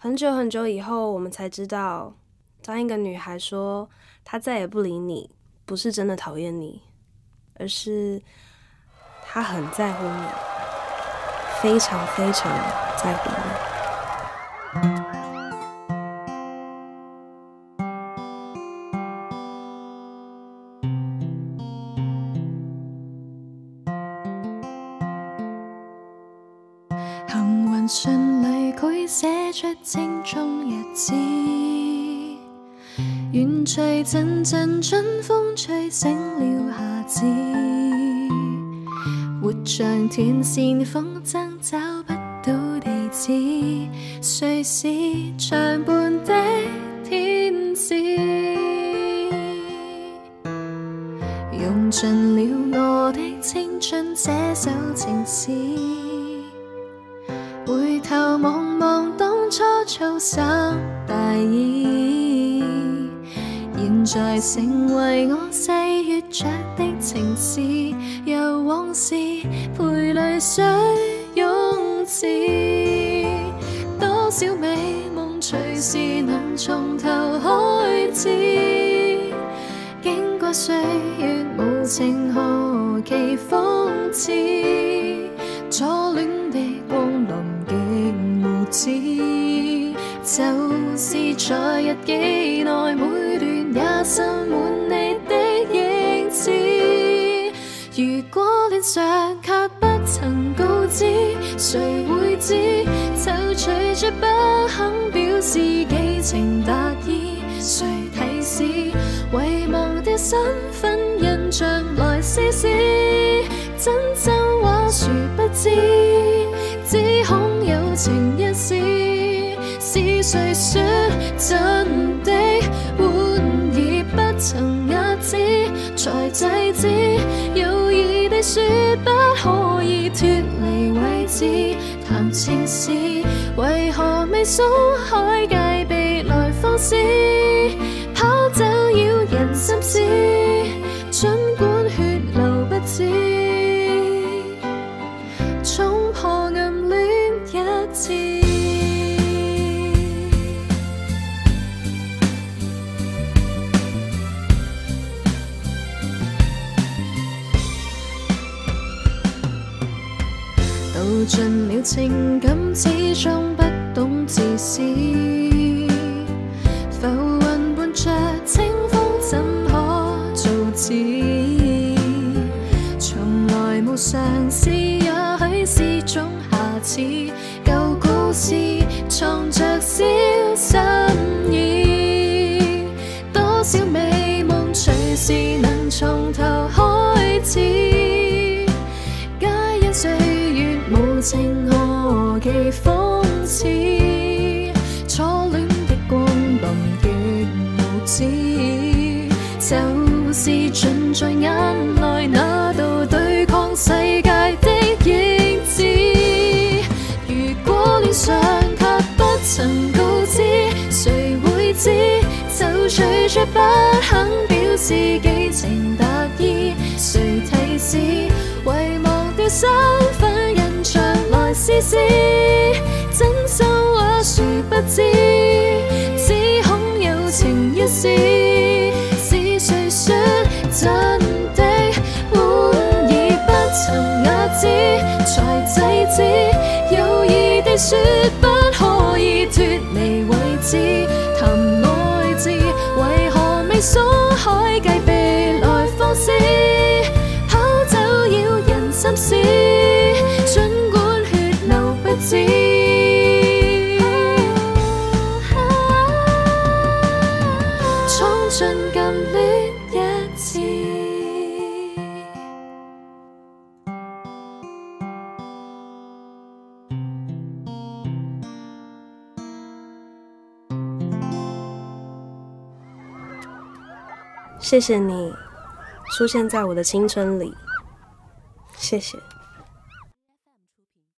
很久很久以后，我们才知道，当一个女孩说她再也不理你，不是真的讨厌你，而是她很在乎你，非常非常在乎你。佢写出青葱日子，愿随阵阵春风吹醒了夏至。活像断线风筝找不到地址，谁是长伴的天使，用尽了我的青春写首情诗。头望望当初粗心大意，现在成为我细月着的情史，由往事陪泪水涌起。多少美梦随时能从头开始，经过岁月无情，何其讽刺。初恋的光临。就是在日记内每段也渗满你的影子。如果恋上却不曾告知，谁会知？就躇着不肯表示几情达意，谁提示？遗忘掉身份印象来试试，真真话殊不知，只恐有情。谁说真的欢而不曾压止，才制止有意地说不可以脱离位置谈情事，为何未松开戒备来放肆？耗尽了情感，始终不懂自私。浮云伴着清风，怎可造次？从来没尝试，也许是种瑕疵。旧故事藏着小心意，多少美梦随逝。在眼内那道对抗世界的影子，如果恋上却不曾告知，谁会知？就拒绝不肯表示，寄情达意，谁提示？遗忘掉身份，人象，来试试，真心话谁不知？只恐有情一死。说不可以脱离位置谈爱字，为何未锁海际被来放肆？跑走扰人心事，尽管血流不止，闯进禁地。谢谢你出现在我的青春里，谢谢。